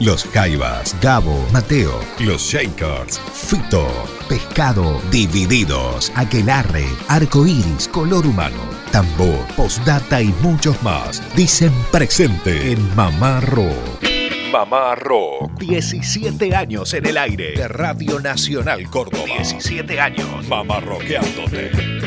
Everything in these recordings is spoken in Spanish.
Los Jaivas, Gabo, Mateo, Los Shakers, Fito, Pescado, Divididos, Aquelarre, Arcoiris, Color Humano, Tambor, Postdata y muchos más. Dicen presente en Mamá Rock. Mamá Rock. 17 años en el aire de Radio Nacional Córdoba. 17 años. Mamá Rockeándote.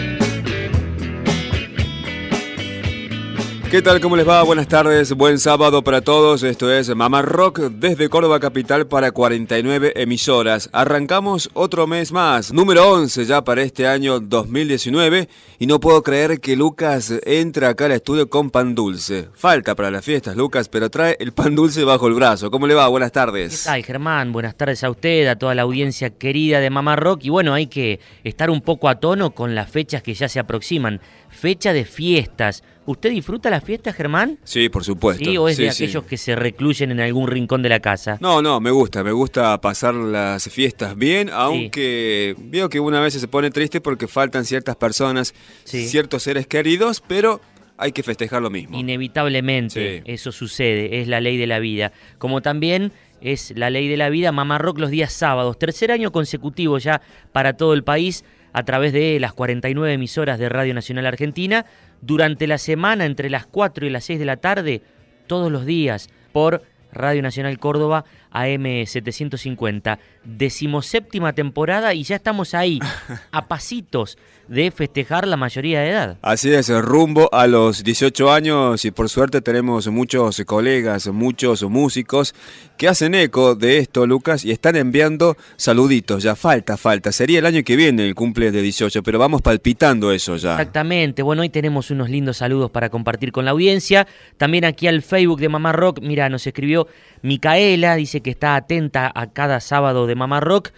¿Qué tal? ¿Cómo les va? Buenas tardes, buen sábado para todos. Esto es Mamá Rock desde Córdoba Capital para 49 emisoras. Arrancamos otro mes más, número 11 ya para este año 2019 y no puedo creer que Lucas entra acá al estudio con pan dulce. Falta para las fiestas, Lucas, pero trae el pan dulce bajo el brazo. ¿Cómo le va? Buenas tardes. ¿Qué tal, Germán? Buenas tardes a usted, a toda la audiencia querida de Mamá Rock y bueno, hay que estar un poco a tono con las fechas que ya se aproximan. Fecha de fiestas. ¿Usted disfruta las fiestas, Germán? Sí, por supuesto. ¿Sí? ¿O es Sí, de sí. aquellos que se recluyen en algún rincón de la casa? No, no, me gusta, me gusta pasar las fiestas bien, aunque veo que una vez se pone triste porque faltan ciertas personas, ciertos seres queridos, pero hay que festejar lo mismo. Inevitablemente Sí. eso sucede, es la ley de la vida. Como también es la ley de la vida Mamá Rock los días sábados. Tercer año consecutivo ya para todo el país a través de las 49 emisoras de Radio Nacional Argentina. Durante la semana, entre las 4 y las 6 de la tarde, todos los días, por Radio Nacional Córdoba AM 750. Decimoséptima temporada y ya estamos ahí, a pasitos de festejar la mayoría de edad. Así es, rumbo a los 18 años y por suerte tenemos muchos colegas, muchos músicos que hacen eco de esto, Lucas, y están enviando saluditos. Ya falta, falta. Sería el año que viene el cumple de 18, pero vamos palpitando eso ya. Exactamente, bueno, hoy tenemos unos lindos saludos para compartir con la audiencia. También aquí al Facebook de Mamá Rock, mira, nos escribió Micaela, dice que está atenta a cada sábado de Mamá Rock.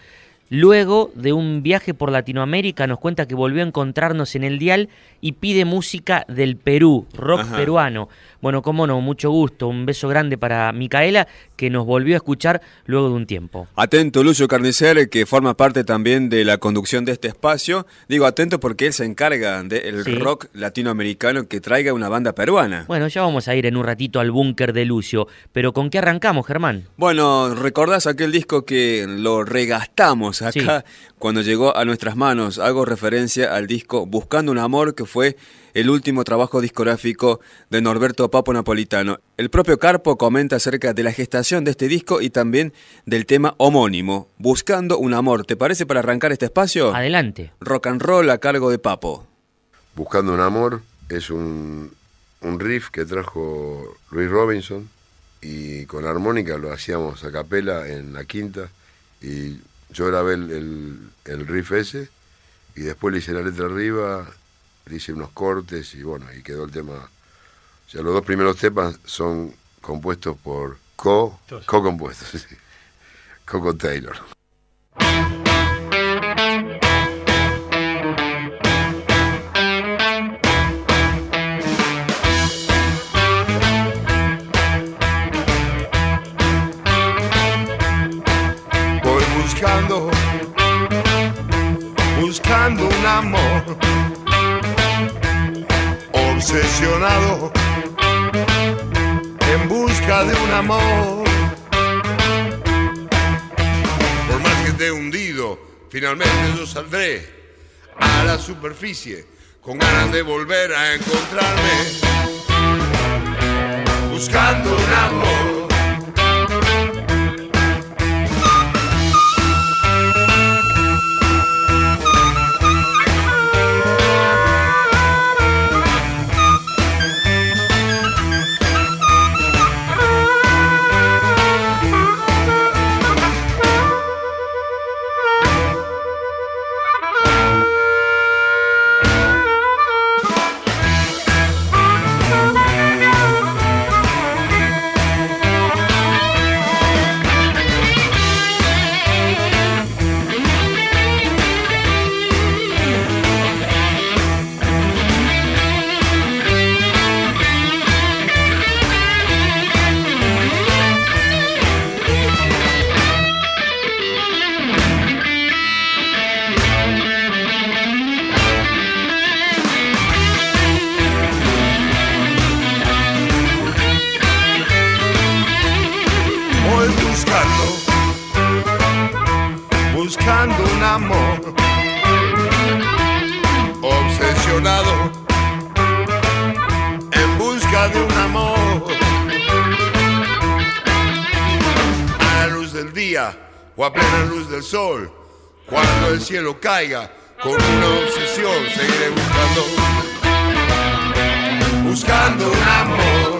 Luego de un viaje por Latinoamérica nos cuenta que volvió a encontrarnos en el dial y pide música del Perú, rock Ajá. peruano. Bueno, cómo no, mucho gusto, un beso grande para Micaela que nos volvió a escuchar luego de un tiempo. Atento Lucio Carnicer, que forma parte también de la conducción de este espacio. Digo atento porque él se encarga del Sí. rock latinoamericano que traiga una banda peruana. Bueno, ya vamos a ir en un ratito al búnker de Lucio, pero ¿con qué arrancamos, Germán? Bueno, ¿recordás aquel disco que lo regastamos acá cuando llegó a nuestras manos? Hago referencia al disco Buscando un Amor, que fue el último trabajo discográfico de Norberto Papo Napolitano. El propio Carpo comenta acerca de la gestación de este disco y también del tema homónimo, Buscando un Amor. ¿Te parece para arrancar este espacio? Adelante. Rock and roll a cargo de Papo. Buscando un amor es un, un riff que trajo Luis Robinson y con armónica lo hacíamos a capela en la quinta y yo grabé el, el- el riff ese y después le hice la letra arriba, le hice unos cortes y bueno, y quedó el tema. O sea, los dos primeros temas son compuestos por co, co-compuestos, sí. Coco Taylor. Obsesionado en busca de un amor. Por más que esté hundido, finalmente yo saldré a la superficie con ganas de volver a encontrarme. Buscando un amor. Sol, cuando el cielo caiga, con una obsesión seguiré buscando, buscando un amor.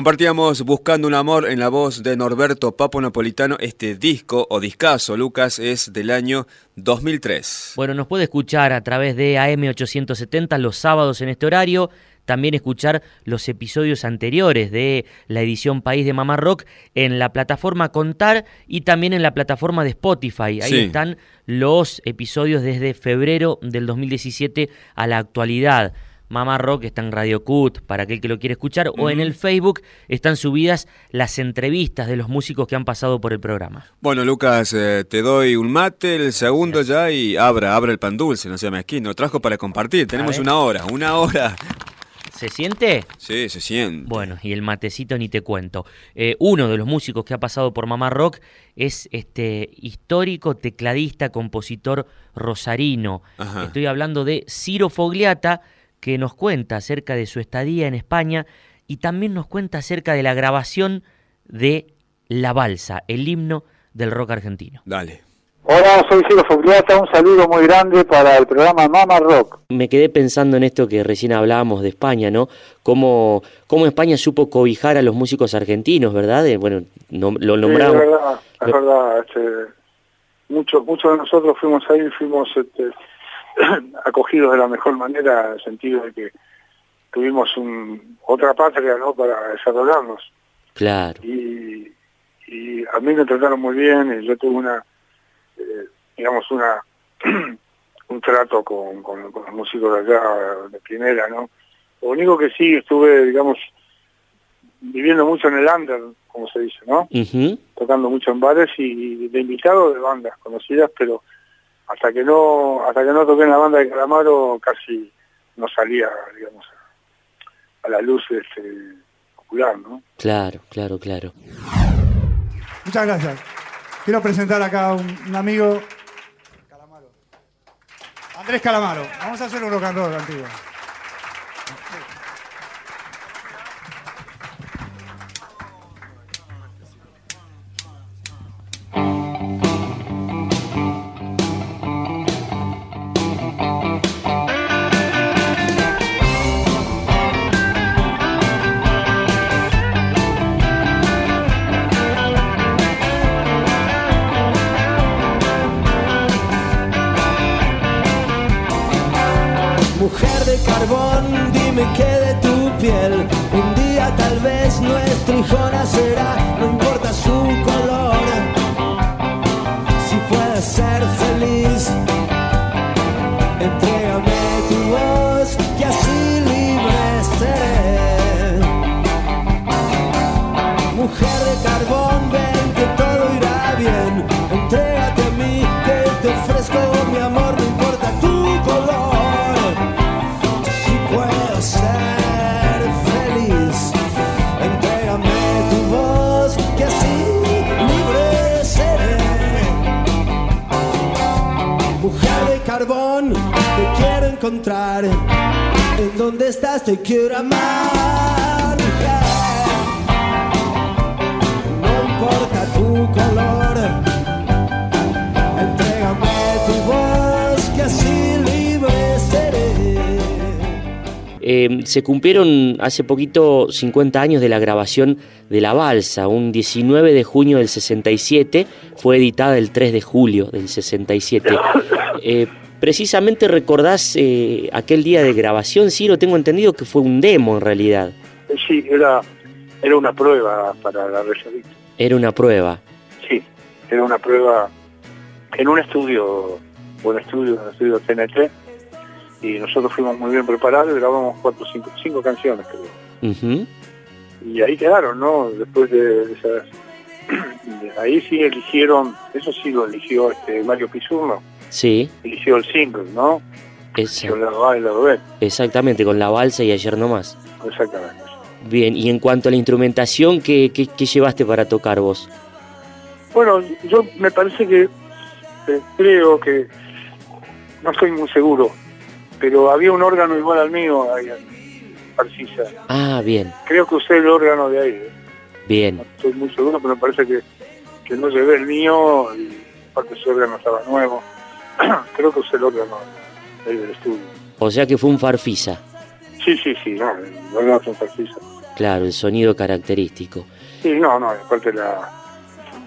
Compartíamos Buscando un Amor en la voz de Norberto Papo Napolitano. Este disco o discazo, Lucas, es del año 2003. Bueno, nos puede escuchar a través de AM870 los sábados en este horario. También escuchar los episodios anteriores de la edición País de Mamá Rock en la plataforma Contar y también en la plataforma de Spotify. Ahí Sí. están los episodios desde febrero del 2017 a la actualidad. Mamá Rock está en Radio Cut para aquel que lo quiere escuchar o en el Facebook están subidas las entrevistas de los músicos que han pasado por el programa. Bueno, Lucas, eh, te doy un mate, el segundo ya, y abra, abra el pan dulce, no sea mezquino. Trajo para compartir, tenemos una hora, una hora. ¿Se siente? Sí, se siente. Bueno, y el matecito ni te cuento. Eh, uno de los músicos que ha pasado por Mamá Rock es este histórico tecladista, compositor rosarino. Ajá. Estoy hablando de Ciro Fogliata, que nos cuenta acerca de su estadía en España y también nos cuenta acerca de la grabación de La Balsa, el himno del rock argentino. Dale. Hola, soy Ciro Fogliata, un saludo muy grande para el programa Mama Rock. Me quedé pensando en esto que recién hablábamos de España, ¿no? Cómo, cómo España supo cobijar a los músicos argentinos, ¿verdad? Eh, bueno, no- lo Sí, nombramos. es verdad, es Lo- verdad. Este, muchos, muchos de nosotros fuimos ahí, fuimos este, acogidos de la mejor manera, en el sentido de que tuvimos un, otra patria ¿no? para desarrollarnos. Claro. Y, y a mí me trataron muy bien, y yo tuve una, eh, digamos, una un trato con, con, con los músicos de allá de primera, ¿no? Lo único que sí estuve, digamos, viviendo mucho en el under, como se dice, ¿no? Tocando mucho en bares y de invitados de bandas conocidas, pero hasta que no hasta que no toqué en la banda de Calamaro casi no salía, digamos, a, a la luz este, popular, ¿no? Claro, claro, claro. Muchas gracias. Quiero presentar acá a un, un amigo. Calamaro. Andrés Calamaro. Vamos a hacer un rock and roll antiguo. Se cumplieron hace poquito 50 años de la grabación de La Balsa, un 19 de junio del 67, fue editada el 3 de julio del 67. Eh, precisamente recordás eh, aquel día de grabación, Ciro, tengo entendido que fue un demo en realidad, Sí, era, era una prueba para la reservista. era una prueba. Sí, era una prueba en un estudio, buen estudio, un estudio TNT, y nosotros fuimos muy bien preparados y grabamos cuatro, cinco, cinco canciones, creo. Y ahí quedaron, ¿no? Después de esas... ahí sí eligieron, eso sí lo eligió este Mario Pisurno, Sí, eligió el single, ¿no? esa- Eligió el lado A y B, exactamente, con la balsa y ayer nomás. exactamente. Bien, y en cuanto a la instrumentación, ¿qué, qué, qué llevaste para tocar vos? Bueno, yo me parece que eh, creo que no estoy muy seguro, pero había un órgano igual al mío ahí en Parcisa. Ah, bien, Creo que usé el órgano de ahí. ¿eh? bien. No estoy muy seguro, pero me parece que, que no llevé el mío y aparte ese órgano estaba nuevo. creo que usé el órgano ahí del estudio. O sea que fue un farfisa. Sí, sí, sí, no, el órgano es un Parcisa. Claro, el sonido característico. Sí, no, no, aparte la,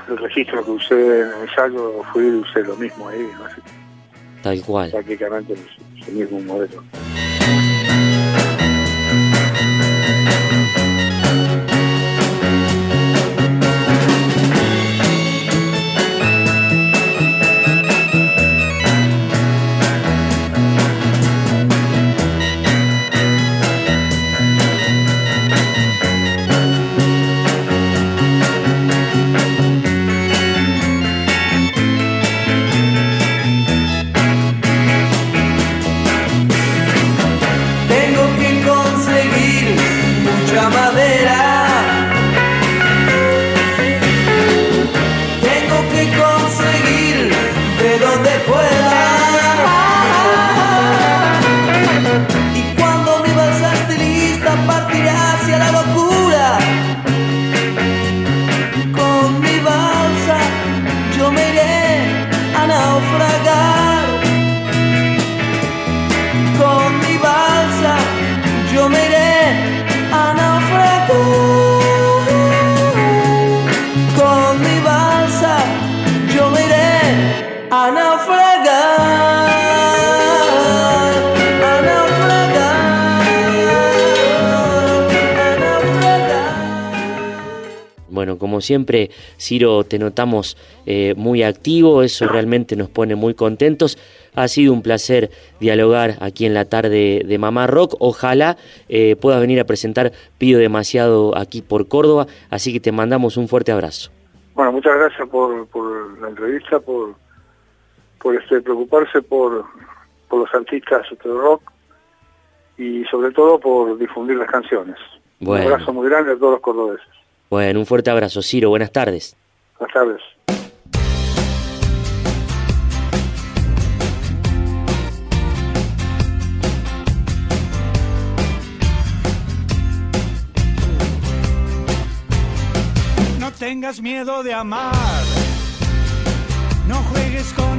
el registro que usé en el ensayo fue y usé lo mismo ahí, ¿no? Que Tal cual. prácticamente el, el mismo modelo. Siempre, Ciro, te notamos eh, muy activo, eso realmente nos pone muy contentos. Ha sido un placer dialogar aquí en la tarde de Mamá Rock. Ojalá eh, puedas venir a presentar Pido Demasiado aquí por Córdoba, así que te mandamos un fuerte abrazo. Bueno, muchas gracias por, por la entrevista, por, por este, preocuparse por, por los artistas de rock y sobre todo por difundir las canciones. Bueno. Un abrazo muy grande a todos los cordobeses. Bueno, un fuerte abrazo, Ciro, buenas tardes. Buenas tardes. No tengas miedo de amar. No juegues con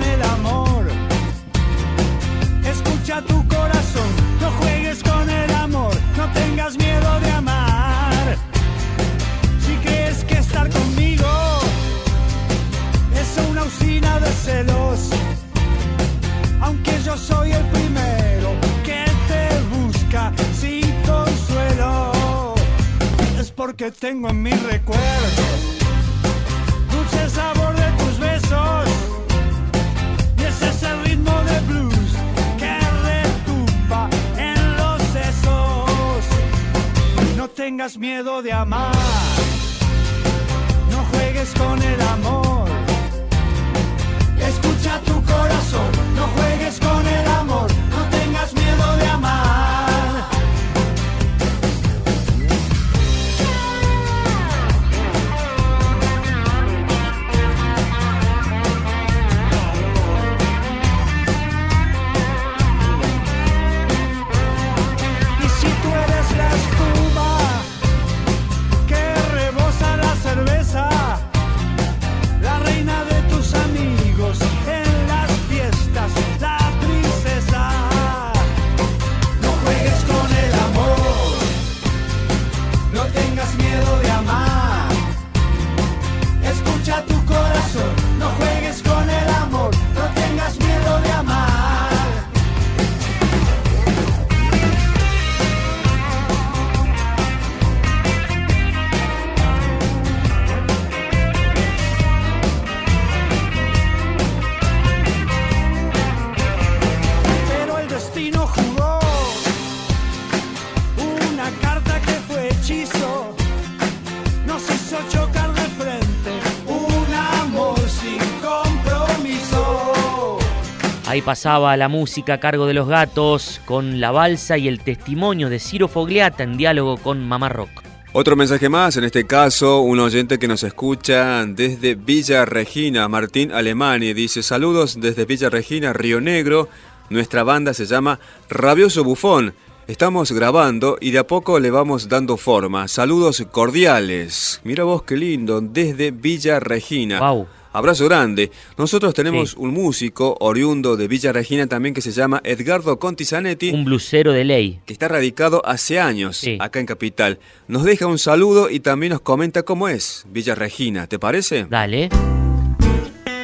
Ahí pasaba la música a cargo de los gatos con la balsa y el testimonio de Ciro Fogliata en diálogo con Mamá Rock. Otro mensaje más, en este caso, un oyente que nos escucha desde Villa Regina, Martín Alemani, dice saludos desde Villa Regina, Río Negro, nuestra banda se llama Rabioso Bufón. Estamos grabando y de a poco le vamos dando forma. Saludos cordiales. Mira vos qué lindo, desde Villa Regina. Wow. Abrazo grande. Nosotros tenemos un músico oriundo de Villa Regina también que se llama Edgardo Contizanetti. Un blusero de ley. Que está radicado hace años acá en Capital. Nos deja un saludo y también nos comenta cómo es Villa Regina. ¿Te parece? Dale.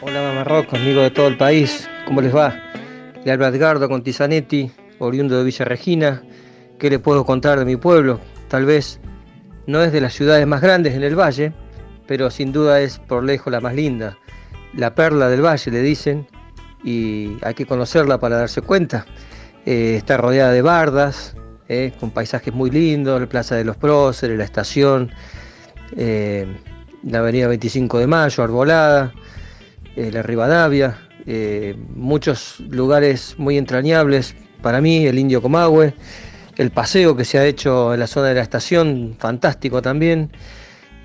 Hola Mamá Rock, amigo de todo el país. ¿Cómo les va? Le habla Edgardo Contizanetti, oriundo de Villa Regina. ¿Qué le puedo contar de mi pueblo? Tal vez no es de las ciudades más grandes en el valle, pero sin duda es por lejos la más linda. La perla del valle le dicen, y hay que conocerla para darse cuenta. Eh, está rodeada de bardas, eh, con paisajes muy lindos, la Plaza de los Próceres, la estación, eh, la Avenida 25 de Mayo, Arbolada, la Rivadavia, muchos lugares muy entrañables para mí, el Indio Comahue, el paseo que se ha hecho en la zona de la estación, fantástico también.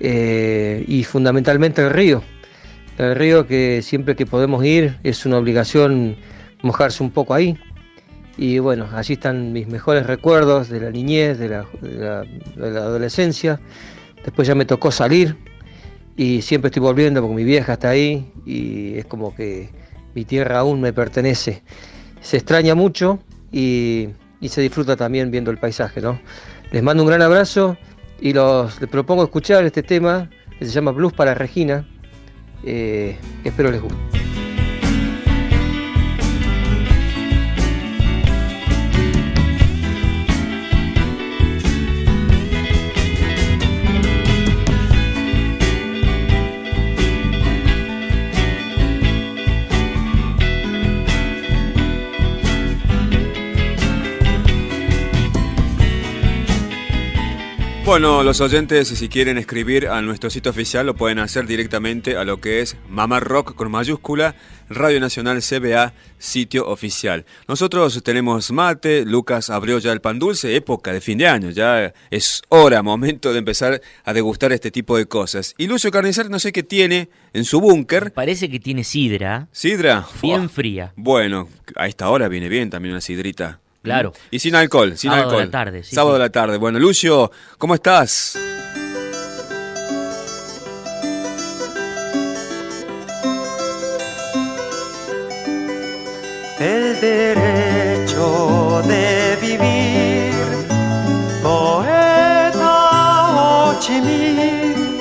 Eh, y fundamentalmente el río. El río que siempre que podemos ir es una obligación mojarse un poco ahí. Y bueno, allí están mis mejores recuerdos de la niñez, de la, adolescencia. Después ya me tocó salir y siempre estoy volviendo porque mi vieja está ahí y es como que mi tierra aún me pertenece. Se extraña mucho y, y se disfruta también viendo el paisaje, ¿no? Les mando un gran abrazo y los, les propongo escuchar este tema que se llama Blues para Regina. Eh, espero les guste. Bueno, los oyentes, si quieren escribir a nuestro sitio oficial, lo pueden hacer directamente a lo que es Mamá Rock con mayúscula, Radio Nacional CBA, sitio oficial. Nosotros tenemos mate, Lucas abrió ya el pan dulce, época de fin de año, ya es hora, momento de empezar a degustar este tipo de cosas. Y Lucio Carnicer no sé qué tiene en su búnker. Parece que tiene sidra. ¿Sidra? Bien fría. Bueno, a esta hora viene bien también una sidrita. Claro. Y sin alcohol, sin Sábado alcohol. de la tarde, sí, Sábado sí. de la tarde. Bueno, Lucio, ¿cómo estás? El derecho de vivir, poeta Ho Chi Minh,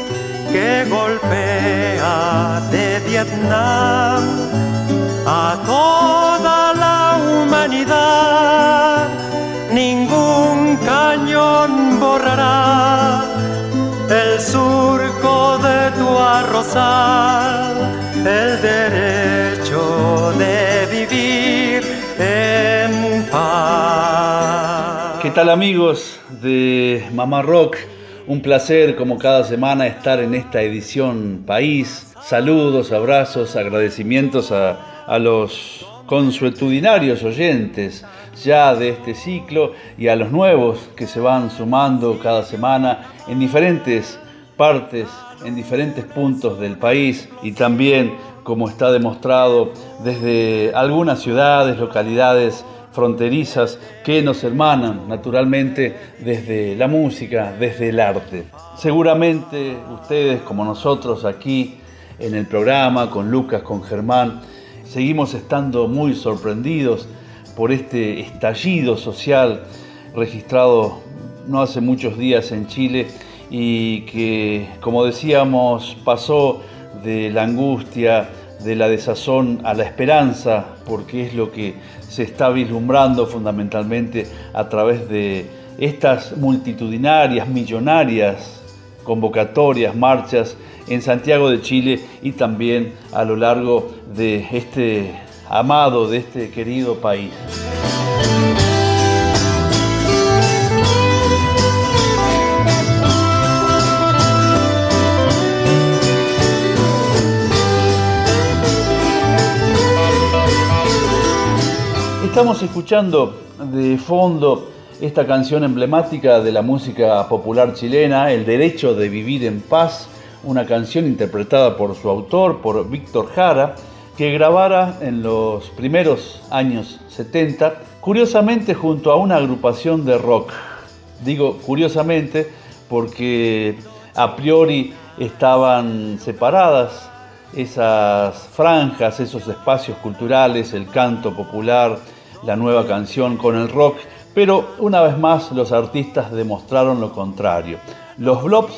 que golpea de Vietnam a toda el derecho de vivir en paz. ¿Qué tal amigos de Mamá Rock? Un placer como cada semana estar en esta edición País. Saludos, abrazos, agradecimientos a, a los consuetudinarios oyentes ya de este ciclo y a los nuevos que se van sumando cada semana en diferentes partes, en diferentes puntos del país y también, como está demostrado, desde algunas ciudades, localidades fronterizas que nos hermanan naturalmente desde la música, desde el arte. Seguramente ustedes como nosotros aquí en el programa, con Lucas, con Germán, seguimos estando muy sorprendidos por este estallido social registrado no hace muchos días en Chile y que, como decíamos, pasó de la angustia, de la desazón a la esperanza, porque es lo que se está vislumbrando fundamentalmente a través de estas multitudinarias, millonarias convocatorias, marchas en Santiago de Chile y también a lo largo de este amado, de este querido país. Estamos escuchando de fondo esta canción emblemática de la música popular chilena, El Derecho de Vivir en Paz, una canción interpretada por su autor, por Víctor Jara, que grabara en los primeros años 70, curiosamente junto a una agrupación de rock. Digo curiosamente porque a priori estaban separadas esas franjas, esos espacios culturales, el canto popular, la nueva canción con el rock, pero una vez más los artistas demostraron lo contrario. Los Blobs,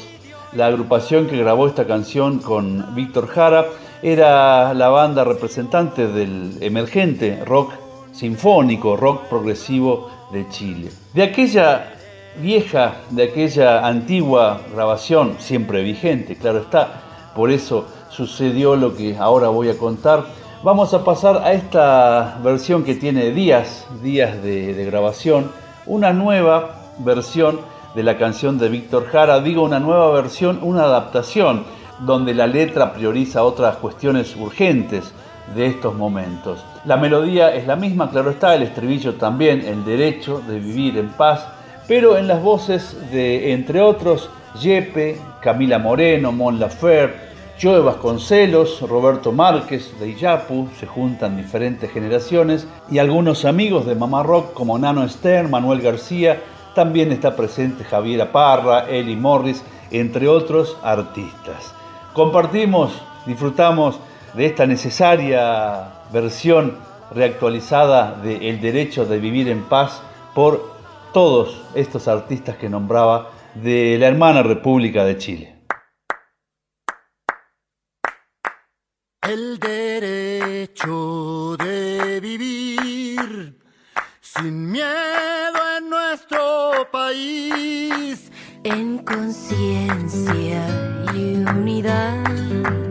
la agrupación que grabó esta canción con Víctor Jara, era la banda representante del emergente rock sinfónico, rock progresivo de Chile. De aquella vieja, de aquella antigua grabación, siempre vigente, claro está, por eso sucedió lo que ahora voy a contar. Vamos a pasar a esta versión que tiene días, días de, grabación, una nueva versión de la canción de Víctor Jara, digo una nueva versión, una adaptación, donde la letra prioriza otras cuestiones urgentes de estos momentos. La melodía es la misma, claro está, el estribillo también, el derecho de vivir en paz, pero en las voces de, entre otros, Yepe, Camila Moreno, Mon Lafer, Joe Vasconcelos, Roberto Márquez de Iyapu, se juntan diferentes generaciones y algunos amigos de Mamá Rock como Nano Stern, Manuel García, también está presente Javiera Parra, Eli Morris, entre otros artistas. Compartimos, disfrutamos de esta necesaria versión reactualizada de El derecho de vivir en paz por todos estos artistas que nombraba de la hermana República de Chile. El derecho de vivir sin miedo en nuestro país, en conciencia y unidad,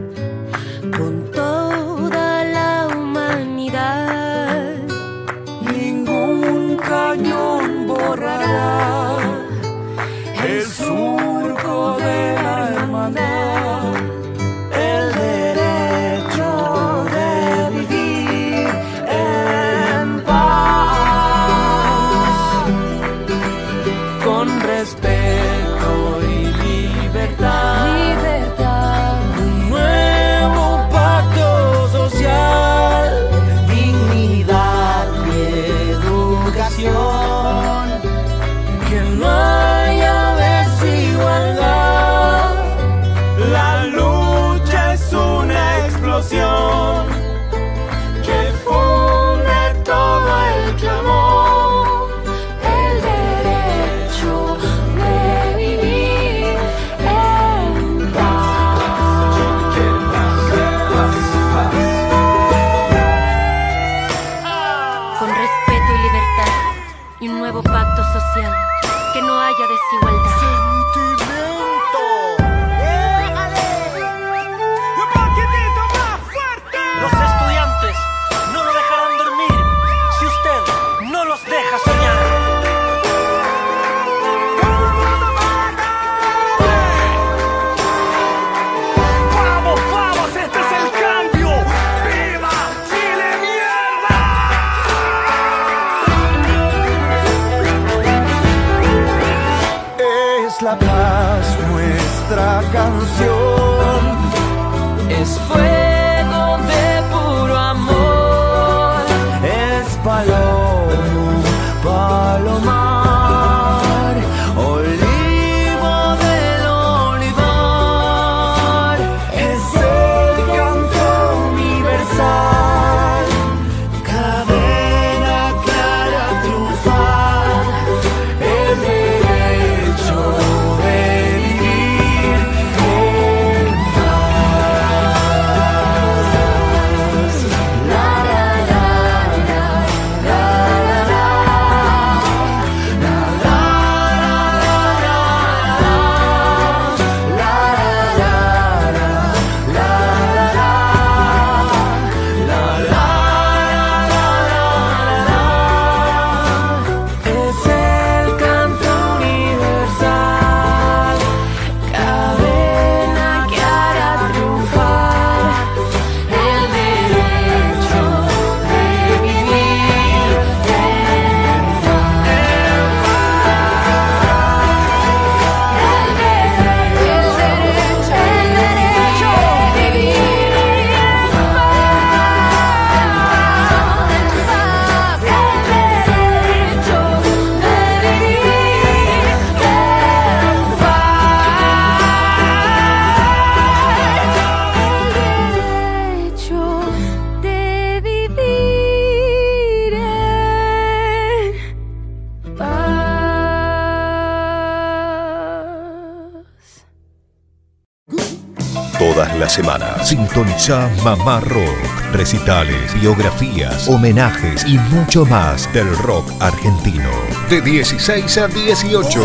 Sintoniza Mamá Rock. Recitales, biografías, homenajes y mucho más del rock argentino. De 16 a 18.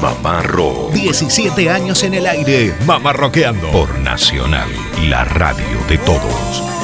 Mamá Rock. 17 años en el aire. Mamá Rockeando. Por Nacional, la radio de todos.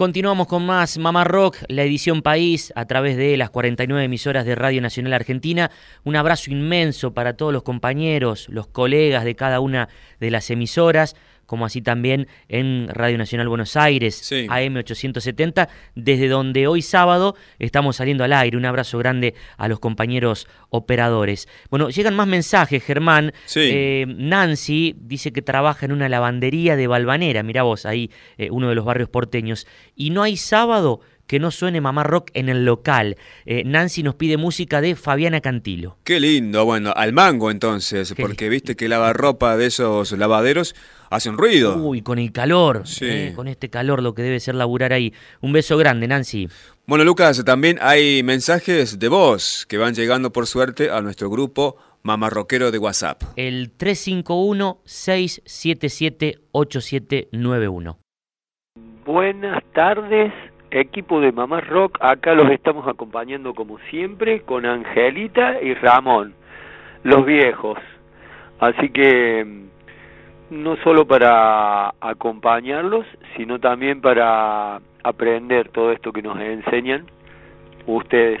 Continuamos con más Mamá Rock, la edición País, a través de las 49 emisoras de Radio Nacional Argentina. Un abrazo inmenso para todos los compañeros, los colegas de cada una de las emisoras, como así también en Radio Nacional Buenos Aires, AM 870, desde donde hoy sábado estamos saliendo al aire. Un abrazo grande a los compañeros operadores. Bueno, llegan más mensajes, Germán. Eh, Nancy dice que trabaja en una lavandería de Balvanera, mirá vos, ahí eh, uno de los barrios porteños. Y no hay sábado que no suene mamá rock en el local. Eh, Nancy nos pide música de Fabiana Cantilo. Qué lindo, bueno, al mango entonces, porque viste que lavarropa de esos lavaderos hacen ruido. Uy, con el calor, eh, con este calor lo que debe ser laburar ahí. Un beso grande, Nancy. Bueno, Lucas, también hay mensajes de voz que van llegando por suerte a nuestro grupo Mamarroquero de WhatsApp. El 351-677-8791. Buenas tardes, equipo de Mamá Rock. Acá los estamos acompañando como siempre con Angelita y Ramón, los viejos. Así que no solo para acompañarlos, sino también para aprender todo esto que nos enseñan ustedes,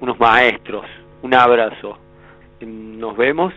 unos maestros. Un abrazo. Nos vemos.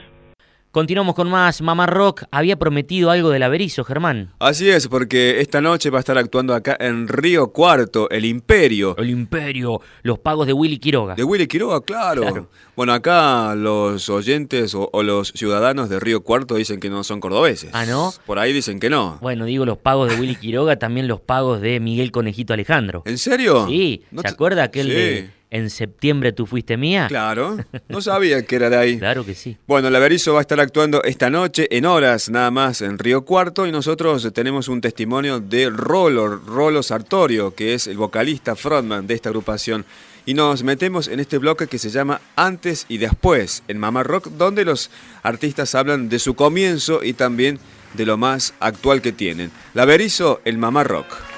Continuamos con más Mamá Rock. Había prometido algo del Averizo, Germán. Así es, porque esta noche va a estar actuando acá en Río Cuarto, el Imperio. El Imperio, los pagos de Willy Quiroga. De Willy Quiroga, claro. Bueno, acá los oyentes o, o, los ciudadanos de Río Cuarto dicen que no son cordobeses. Ah, ¿no? Por ahí dicen que no. Bueno, digo los pagos de Willy Quiroga, también los pagos de Miguel Conejito Alejandro. ¿En serio? Sí. ¿Se acuerda aquel Sí. de En septiembre tú fuiste mía? Claro, no sabía que era de ahí. Claro que sí. Bueno, la Berizo va a estar actuando esta noche en horas nada más en Río Cuarto y nosotros tenemos un testimonio de Rolo, Rolo Sartorio, que es el vocalista frontman de esta agrupación. Y nos metemos en este bloque que se llama Antes y Después en Mamá Rock, donde los artistas hablan de su comienzo y también de lo más actual que tienen. La Berizo, el Mamá Rock.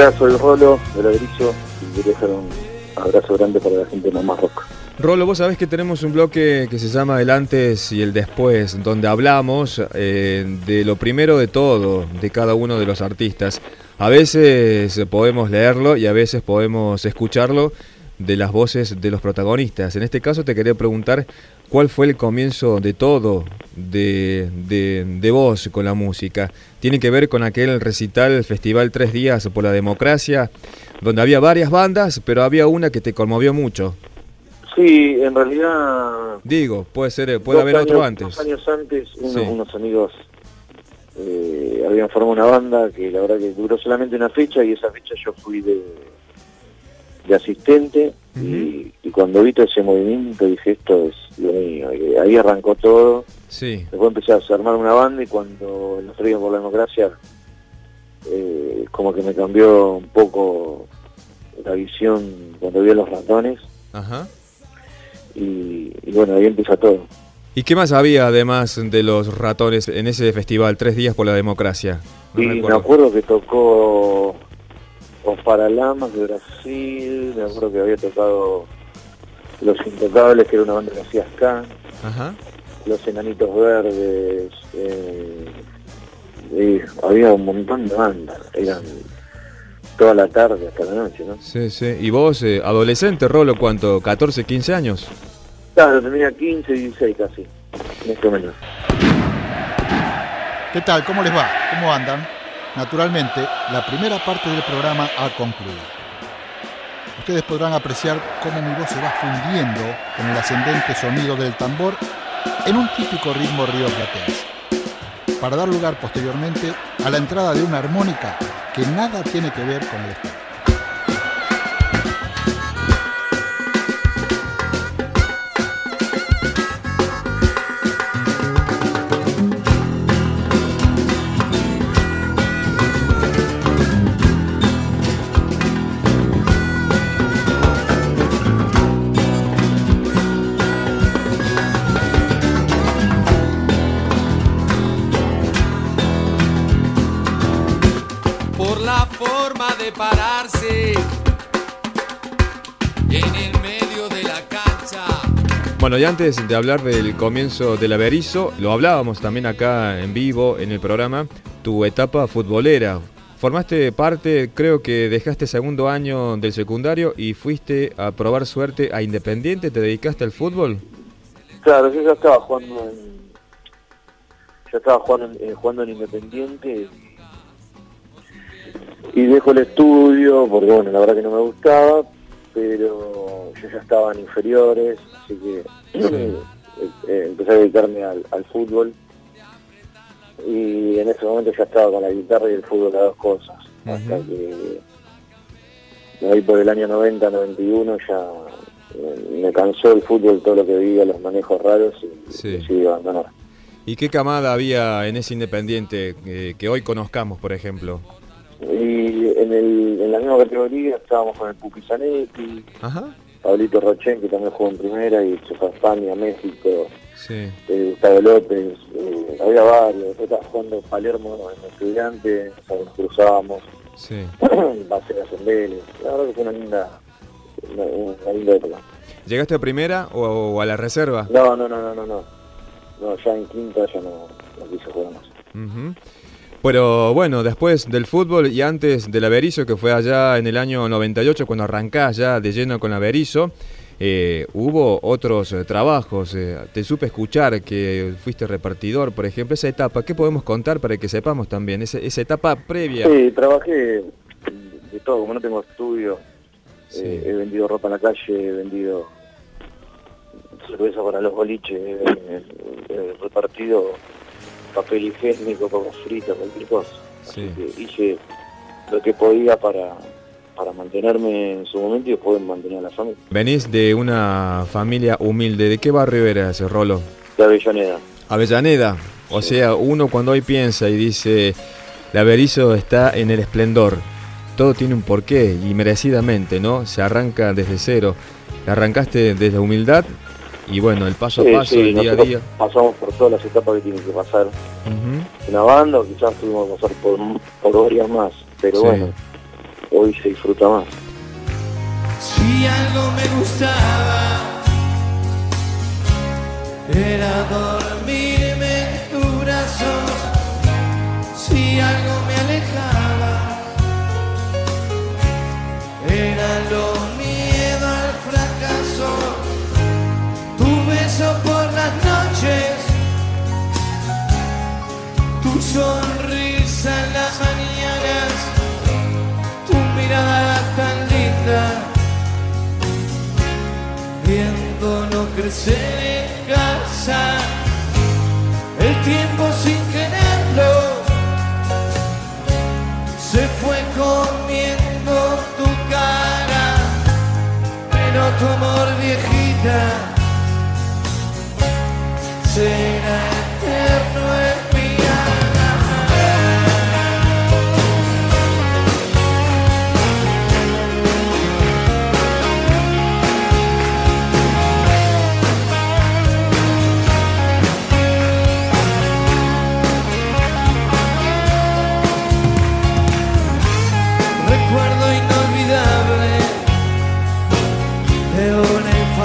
Hola, soy Rolo de Ladrillo y quería dejar un abrazo grande para la gente de Mamá Rock. Rolo, vos sabés que tenemos un bloque que se llama El antes y el después, donde hablamos eh, de lo primero de todo, de cada uno de los artistas. A veces podemos leerlo y a veces podemos escucharlo de las voces de los protagonistas. En este caso te quería preguntar cuál fue el comienzo de todo, de, de, de vos con la música. Tiene que ver con aquel recital, el Festival Tres Días por la Democracia, donde había varias bandas, pero había una que te conmovió mucho. Sí, en realidad... Digo, puede ser, puede haber otro años- antes. Dos años antes, unos, Sí. unos amigos eh, habían formado una banda que la verdad que duró solamente una fecha y esa fecha yo fui de, de asistente y, y cuando vi todo ese movimiento dije esto es lo mío. Y ahí arrancó todo. Sí. Después empecé a armar una banda y cuando en los por la democracia eh, como que me cambió un poco la visión cuando vi a los ratones Ajá. y, y bueno, ahí empieza todo. ¿Y qué más había además de los ratones en ese festival, Tres Días por la Democracia? No y me acuerdo que tocó Os Paralamas de Brasil, me acuerdo que había tocado Los Intocables, que era una banda que hacía Ajá. Los Enanitos Verdes, eh, y había un montón de bandas, eran toda la tarde hasta la noche, ¿no? Sí, sí. ¿Y vos, eh, adolescente, Rolo, cuánto? ¿14, 15 años? Claro, tenía 15, 16 casi, más o menos. ¿Qué tal? ¿Cómo les va? ¿Cómo andan? Naturalmente, la primera parte del programa ha concluido. Ustedes podrán apreciar cómo mi voz se va fundiendo con el ascendente sonido del tambor en un típico ritmo rioplatense, para dar lugar posteriormente a la entrada de una armónica que nada tiene que ver con el. Bueno, y antes de hablar del comienzo del Averizo, lo hablábamos también acá en vivo en el programa, tu etapa futbolera. Formaste parte, creo que dejaste segundo año del secundario y fuiste a probar suerte a Independiente, ¿te dedicaste al fútbol? Claro, yo ya estaba jugando en, ya estaba jugando, eh, jugando en Independiente y dejo el estudio porque bueno, la verdad que no me gustaba, pero yo ya estaba en inferiores, así que eh, eh, empecé a dedicarme al, al fútbol y en ese momento ya estaba con la guitarra y el fútbol las dos cosas, hasta que ahí por el año 90, 91 ya me cansó el fútbol, todo lo que veía, los manejos raros y Sí. decidí abandonar. ¿Y qué camada había en ese Independiente eh, que hoy conozcamos, por ejemplo? Y en, el, en la misma categoría estábamos con el Pupi Zanetti, Ajá. Pablito Rochen, que también jugó en primera, y se fue a España, México, Sí. eh, Gustavo López, eh, había varios, estaba jugando Palermo en estudiante, o sea, nos cruzábamos, Sí. Baseras en Vélez, la verdad que fue una linda, una, una linda época. ¿Llegaste a primera o, o a la reserva? No, no, no, no, no, no, no, ya en quinta ya no, no quise jugar más. Pero bueno, después del fútbol y antes del Averizo, que fue allá en el año 98, cuando arrancás ya de lleno con Averizo, eh, hubo otros eh, trabajos. eh, te supe escuchar que fuiste repartidor, por ejemplo, esa etapa. ¿Qué podemos contar para que sepamos también? Esa, esa etapa previa. Sí, trabajé de todo, como no tengo estudio, eh, he vendido ropa en la calle, he vendido cerveza para los boliches, he, he repartido papel higiénico, papas fritas, cualquier cosa. Sí. Así que hice lo que podía para, para mantenerme en su momento y después mantener a la familia. Venís de una familia humilde. ¿De qué barrio eras, Rolo? De Avellaneda. Avellaneda. O sea, uno cuando hoy piensa y dice, el Averizo está en el esplendor, todo tiene un porqué y merecidamente, ¿no? Se arranca desde cero. Arrancaste desde la humildad y bueno, el paso a paso, sí, el día a día. Pasamos por todas las etapas que tienen que pasar Ujú. una banda, o quizás tuvimos que pasar por, por varias más, pero Sí. bueno, hoy se disfruta más. Si algo me gustaba era dormirme en tus brazos. Si algo me alejaba tu sonrisa en las mañanas, tu mirada tan linda, viéndolo crecer en casa, el tiempo sin quererlo se fue comiendo tu cara, pero tu amor viejita será.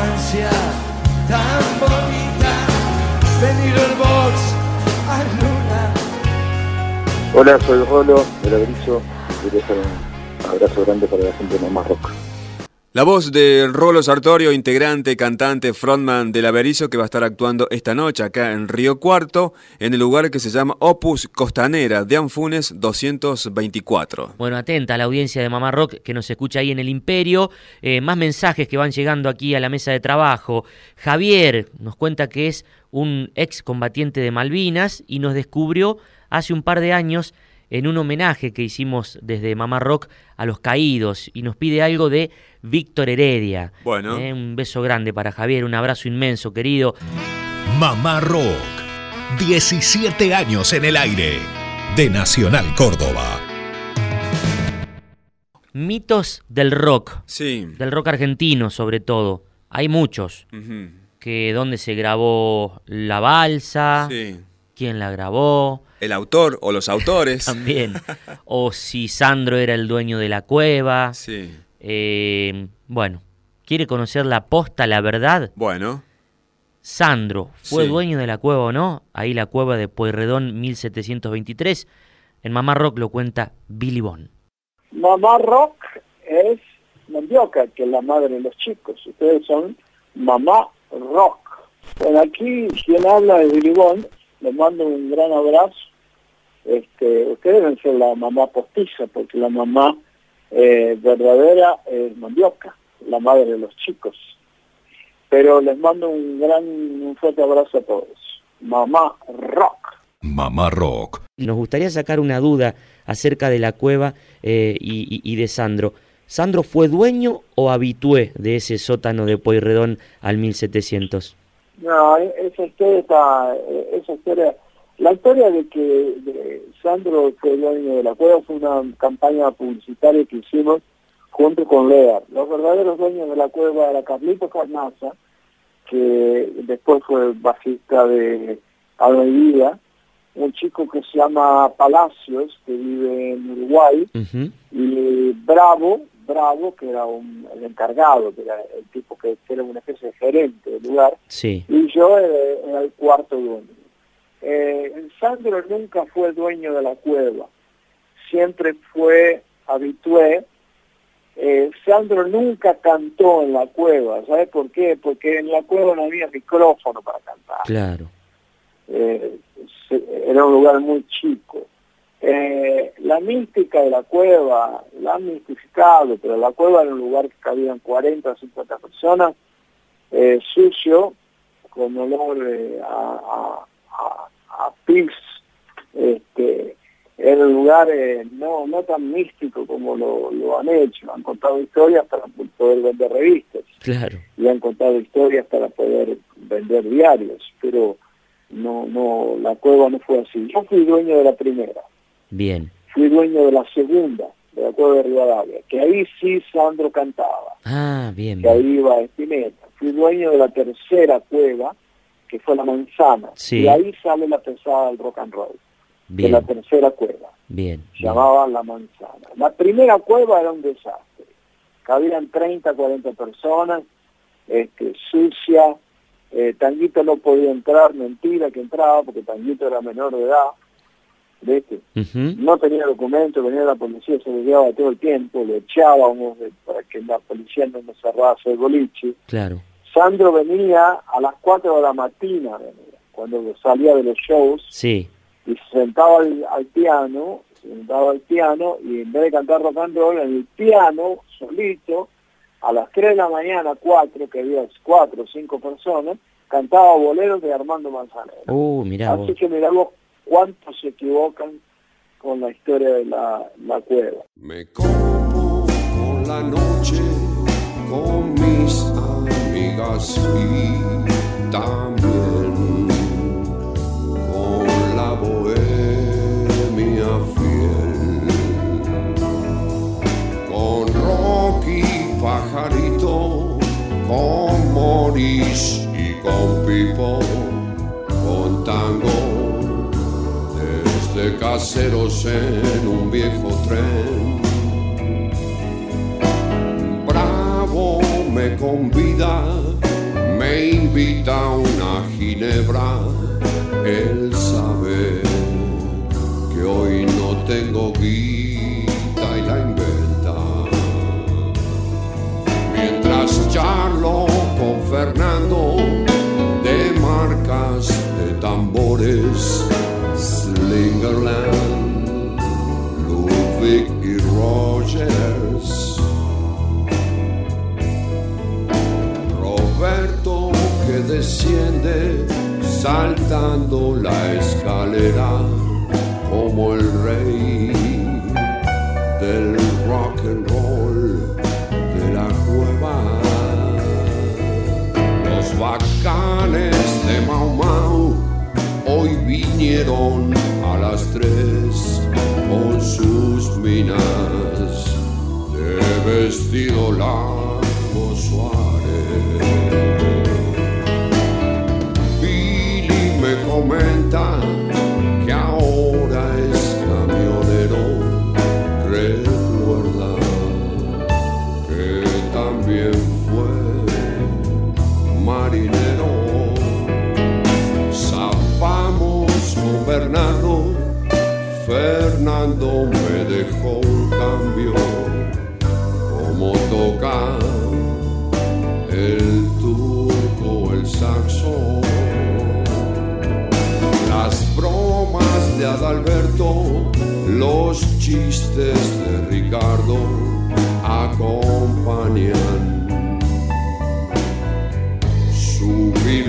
Infancia tan bonita. Venir al box a Luna. Hola, soy Rolo de la Brizo. Quería hacer un abrazo grande para la gente de Mamá Rock. La voz de Rolo Sartorio, integrante, cantante, frontman del Averizo, que va a estar actuando esta noche acá en Río Cuarto, en el lugar que se llama Opus Costanera de Anfunes 224. Bueno, atenta a la audiencia de Mamá Rock que nos escucha ahí en el Imperio. Eh, más mensajes que van llegando aquí a la mesa de trabajo. Javier nos cuenta que es un ex combatiente de Malvinas y nos descubrió hace un par de años en un homenaje que hicimos desde Mamá Rock a los caídos y nos pide algo de Víctor Heredia. Bueno. Eh, un beso grande para Javier, un abrazo inmenso, querido. Mamá Rock. 17 años en el aire. De Nacional Córdoba. Mitos del rock. Sí. Del rock argentino, sobre todo. Hay muchos. Que dónde se grabó La Balsa. Sí. ¿Quién la grabó? El autor o los autores. También. o si Sandro era el dueño de la cueva. Sí. Eh, bueno, ¿quiere conocer la posta, la verdad? Bueno. Sandro, ¿fue Sí. dueño de la cueva o no? Ahí la cueva de Pueyrredón 1723. En Mamá Rock lo cuenta Billy Bond. Mamá Rock es Mandioca, que es la madre de los chicos. Ustedes son Mamá Rock. Bueno, aquí quien habla es Billy Bond. Les mando un gran abrazo. Este, ustedes deben ser la mamá postiza, porque la mamá eh, verdadera es Mandioca, la madre de los chicos. Pero les mando un gran, un fuerte abrazo a todos. Mamá Rock. Mamá Rock. Nos gustaría sacar una duda acerca de la cueva eh, y, y- y de Sandro. ¿Sandro fue dueño o habitué de ese sótano de Pueyrredón al 1700? No, e- esa historia está, e- esa historia, la historia de que de Sandro fue dueño de la cueva fue una campaña publicitaria que hicimos junto con Lear. Los verdaderos dueños de la cueva era Carlito Carnaza, que después fue bajista de Vida, un chico que se llama Palacios, que vive en Uruguay, y Bravo, Bravo, que era un, el encargado, que era el tipo que, que era una especie de gerente del lugar, Sí. y yo era, era el cuarto dueño. Eh, Sandro nunca fue dueño de la cueva, siempre fue habitué. Eh, Sandro nunca cantó en la cueva, ¿sabes por qué? Porque en la cueva no había micrófono para cantar. Claro. Eh, se- era un lugar muy chico. Eh, la mística de la cueva, la han mistificado, pero la cueva era un lugar que cabían 40 o 50 personas, eh, sucio, con olor eh, a, a, a, pis, este, era un lugar no, no tan místico como lo, lo han hecho, han contado historias para poder vender revistas Claro. y han contado historias para poder vender diarios, pero no, no, la cueva no fue así. Yo fui dueño de la primera, Bien. fui dueño de la segunda, de la cueva de Rivadavia, que ahí sí Sandro cantaba, Ah, bien. que ahí iba Espineta. Fui dueño de la tercera cueva, que fue la manzana, Sí. y ahí sale la pesada del rock and roll, de Bien. la tercera cueva, Bien. llamaba la manzana. La primera cueva era un desastre, cabían 30, 40 personas, este, sucia, eh, Tanguito no podía entrar, mentira que entraba porque Tanguito era menor de edad, No tenía documento, venía la policía, se lo llevaba todo el tiempo, lo echábamos de- para que la policía no nos cerrase el boliche. Claro. Sandro venía a las 4 de la mañana, venía, cuando salía de los shows, Sí. y se sentaba al, al piano, se sentaba al piano, y en vez de cantar rock and roll, en el piano, solito, a las 3 de la mañana, 4, que había 4 o 5 personas, cantaba boleros de Armando Manzanero. Uh, mirá Así vos. que mirá vos cuántos se equivocan con la historia de la, la cueva. Me como con la noche, con mis amigas y también con la bohemia fiel. Con Rocky Pajarito, con Morris y con Pipo, con tango desde caseros en un viejo tren. Bravo me convida, me invita a una ginebra. Él sabe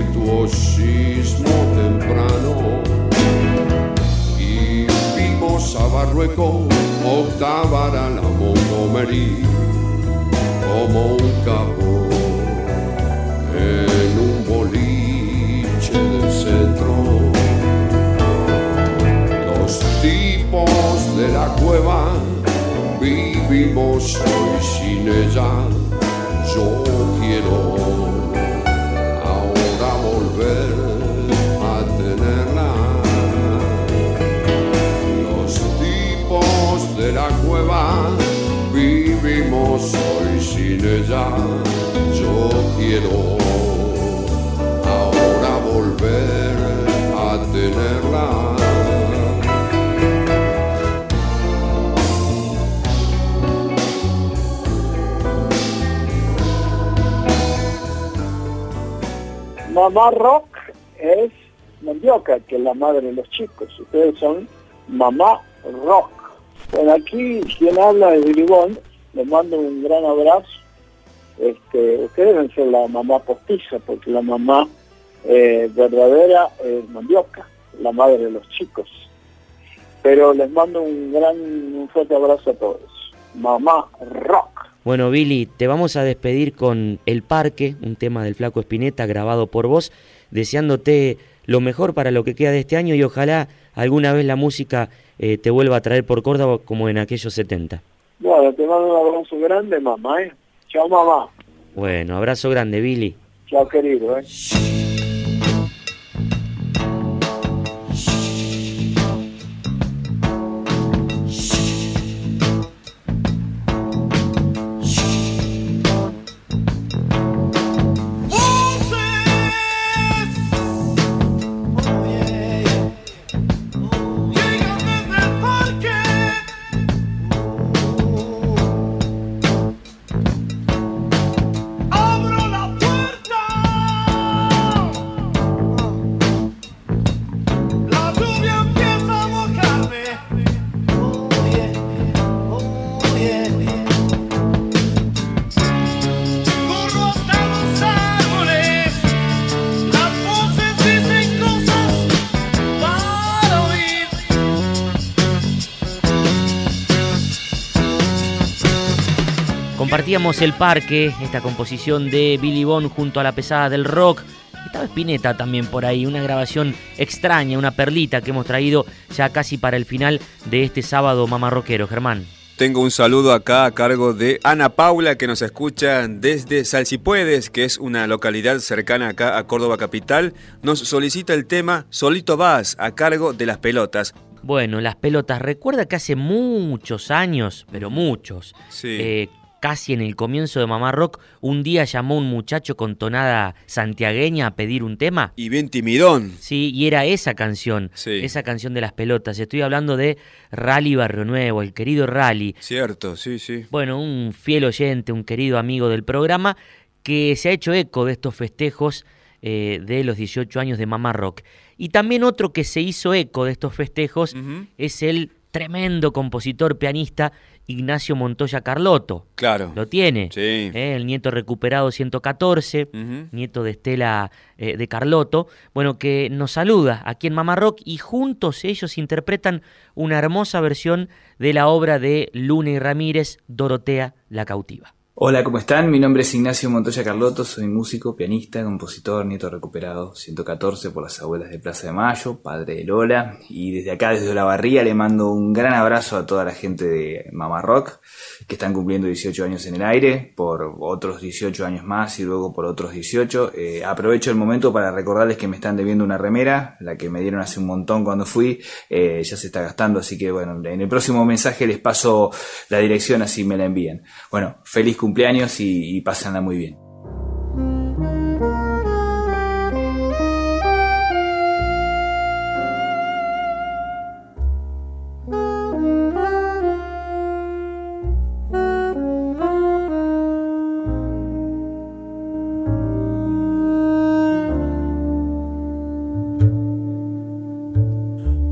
virtuosismo temprano. Y vimos a Barrueco octavar a la Montgomery como un capo en un boliche del centro. Los tipos de la cueva vivimos hoy sin ella. Yo quiero sin ella. Yo quiero ahora volver a tenerla. Mamá Rock es Mandioca, que es la madre de los chicos. Ustedes son Mamá Rock. Bueno, aquí quien habla es Bond. Les mando un gran abrazo. Este, ustedes deben ser la mamá postiza, porque la mamá eh, verdadera es Mandioca, la madre de los chicos. Pero les mando un gran, un fuerte abrazo a todos. Mamá Rock. Bueno, Billy, te vamos a despedir con El Parque, un tema del Flaco Espineta grabado por vos, deseándote lo mejor para lo que queda de este año y ojalá alguna vez la música eh, te vuelva a traer por Córdoba como en aquellos 70. Bueno, te mando un abrazo grande, mamá, ¿eh? Chao, mamá. Bueno, abrazo grande, Billy. Chao, querido, ¿eh? Compartíamos El Parque, esta composición de Billy Bond junto a la pesada del rock. Estaba Spinetta también por ahí, una grabación extraña, una perlita que hemos traído ya casi para el final de este sábado mamarroquero, Germán. Tengo un saludo acá a cargo de Ana Paula que nos escucha desde Salsipuedes, que es una localidad cercana acá a Córdoba Capital. Nos solicita el tema Solito Vas a cargo de las pelotas. Bueno, las pelotas. Recuerda que hace muchos años, pero muchos, Sí. eh, casi en el comienzo de Mamá Rock, un día llamó un muchacho con tonada santiagueña a pedir un tema. Y bien timidón. Sí, y era esa canción, Sí. esa canción de las pelotas. Estoy hablando de Rally Barrio Nuevo, el querido Rally. Cierto, sí, sí. Bueno, un fiel oyente, un querido amigo del programa que se ha hecho eco de estos festejos eh, de los 18 años de Mamá Rock. Y también otro que se hizo eco de estos festejos es el tremendo compositor pianista Ignacio Montoya Carlotto. Claro. Lo tiene. Sí. Eh, el nieto recuperado 114, nieto de Estela eh, de Carlotto. Bueno, que nos saluda aquí en Mamá Rock y juntos ellos interpretan una hermosa versión de la obra de Luna y Ramírez, Dorotea la cautiva. Hola, ¿cómo están? Mi nombre es Ignacio Montoya Carlotto, soy músico, pianista, compositor, nieto recuperado 114 por las abuelas de Plaza de Mayo, padre de Lola, y desde acá, desde la barría, le mando un gran abrazo a toda la gente de Mamá Rock, que están cumpliendo 18 años en el aire, por otros 18 años más y luego por otros 18. Eh, aprovecho el momento para recordarles que me están debiendo una remera, la que me dieron hace un montón cuando fui, eh, ya se está gastando, así que bueno, en el próximo mensaje les paso la dirección así me la envían. Bueno, feliz cumpleaños y, y pásenla muy bien.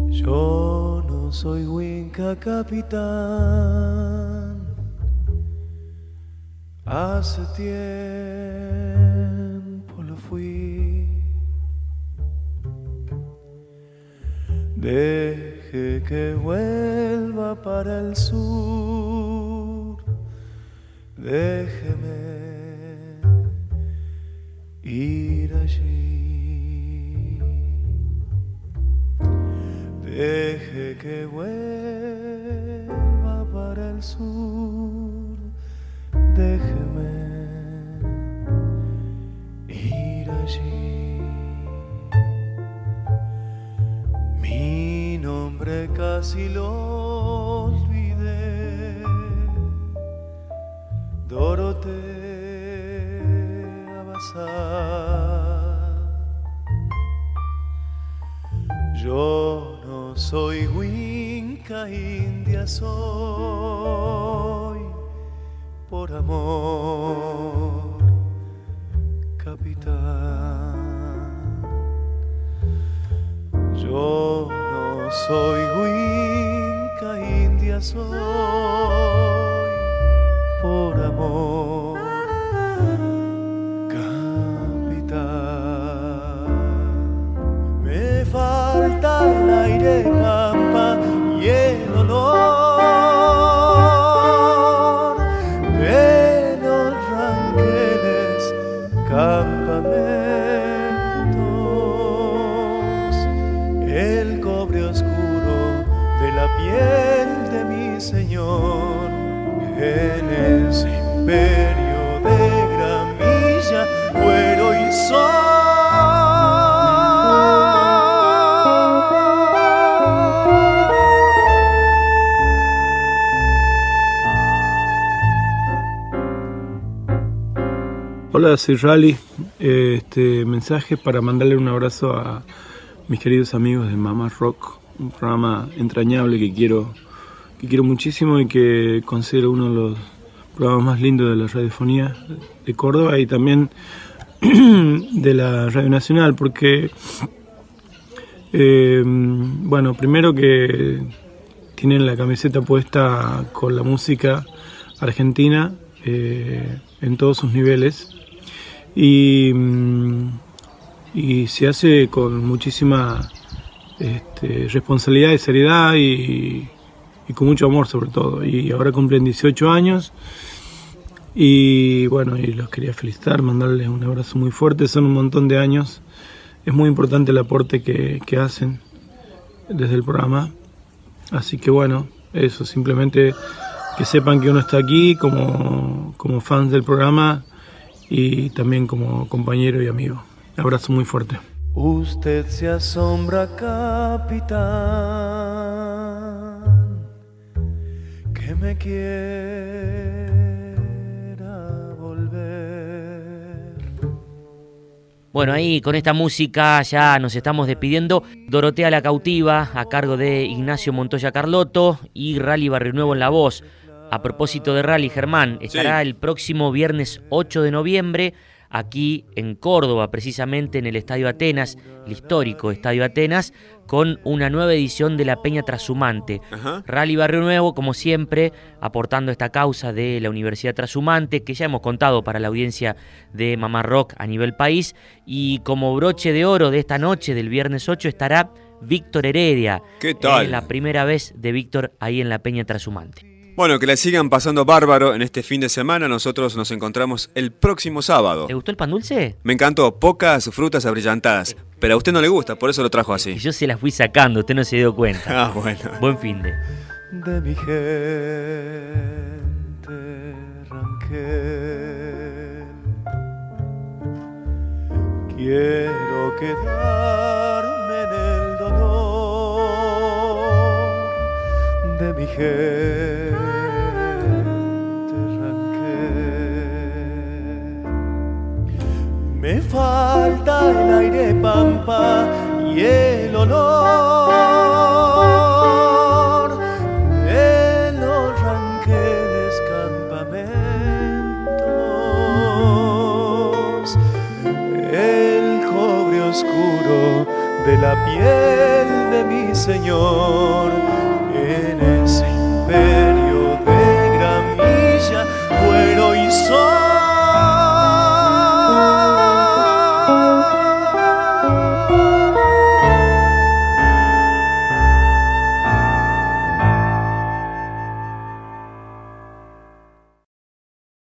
Yo no soy Winca capitán. Hace tiempo lo fui. Deje que vuelva para el sur. Déjeme ir allí. Deje que vuelva para el sur. Allí. Mi nombre casi lo olvidé. Dorotea Bazar. Yo no soy Winca India, soy por amor Yo no soy Winca India, soy por amor capitán. Me falta el aire Hola, soy Rally. Este mensaje para mandarle un abrazo a mis queridos amigos de Mamá Rock, un programa entrañable que quiero, que quiero muchísimo y que considero uno de los programas más lindos de la radiofonía de Córdoba y también de la Radio Nacional, porque, eh, bueno, primero que tienen la camiseta puesta con la música argentina eh, en todos sus niveles y, mm, y se hace con muchísima este, responsabilidad y seriedad y, y con mucho amor sobre todo. Y ahora cumplen 18 años Y bueno, y los quería felicitar, mandarles un abrazo muy fuerte. Son un montón de años. Es muy importante el aporte que, que hacen desde el programa. Así que bueno, eso, simplemente que sepan que uno está aquí como, como fans del programa y también como compañero y amigo. Abrazo muy fuerte. Usted se asombra, capitán, que me quiera volver. Bueno, ahí con esta música ya nos estamos despidiendo. Dorotea la cautiva a cargo de Ignacio Montoya Carlotto y Rally Barrio Nuevo en la voz. A propósito de Rally, Germán, estará el próximo viernes 8 de noviembre aquí en Córdoba, precisamente en el Estadio Atenas, el histórico Estadio Atenas, con una nueva edición de la Peña Trashumante. Rally Barrio Nuevo, como siempre, aportando esta causa de la Universidad Trashumante, que ya hemos contado para la audiencia de Mamá Rock a nivel país. Y como broche de oro de esta noche, del viernes 8, estará Víctor Heredia. ¿Qué tal? Es la primera vez de Víctor ahí en la Peña Trashumante. Bueno, que la sigan pasando bárbaro en este fin de semana. Nosotros nos encontramos el próximo sábado. ¿Le gustó el pan dulce? Me encantó, pocas frutas abrillantadas. Pero a usted no le gusta, por eso lo trajo así. Yo se las fui sacando, usted no se dio cuenta. Ah, bueno. Buen fin de. de mi gente Rangel. Quiero quedarme en el dolor de mi gente Me falta el aire pampa y el olor. De los ranqueles campamentos, el cobre oscuro de la piel de mi Señor. En ese imperio de gramilla, cuero y sol.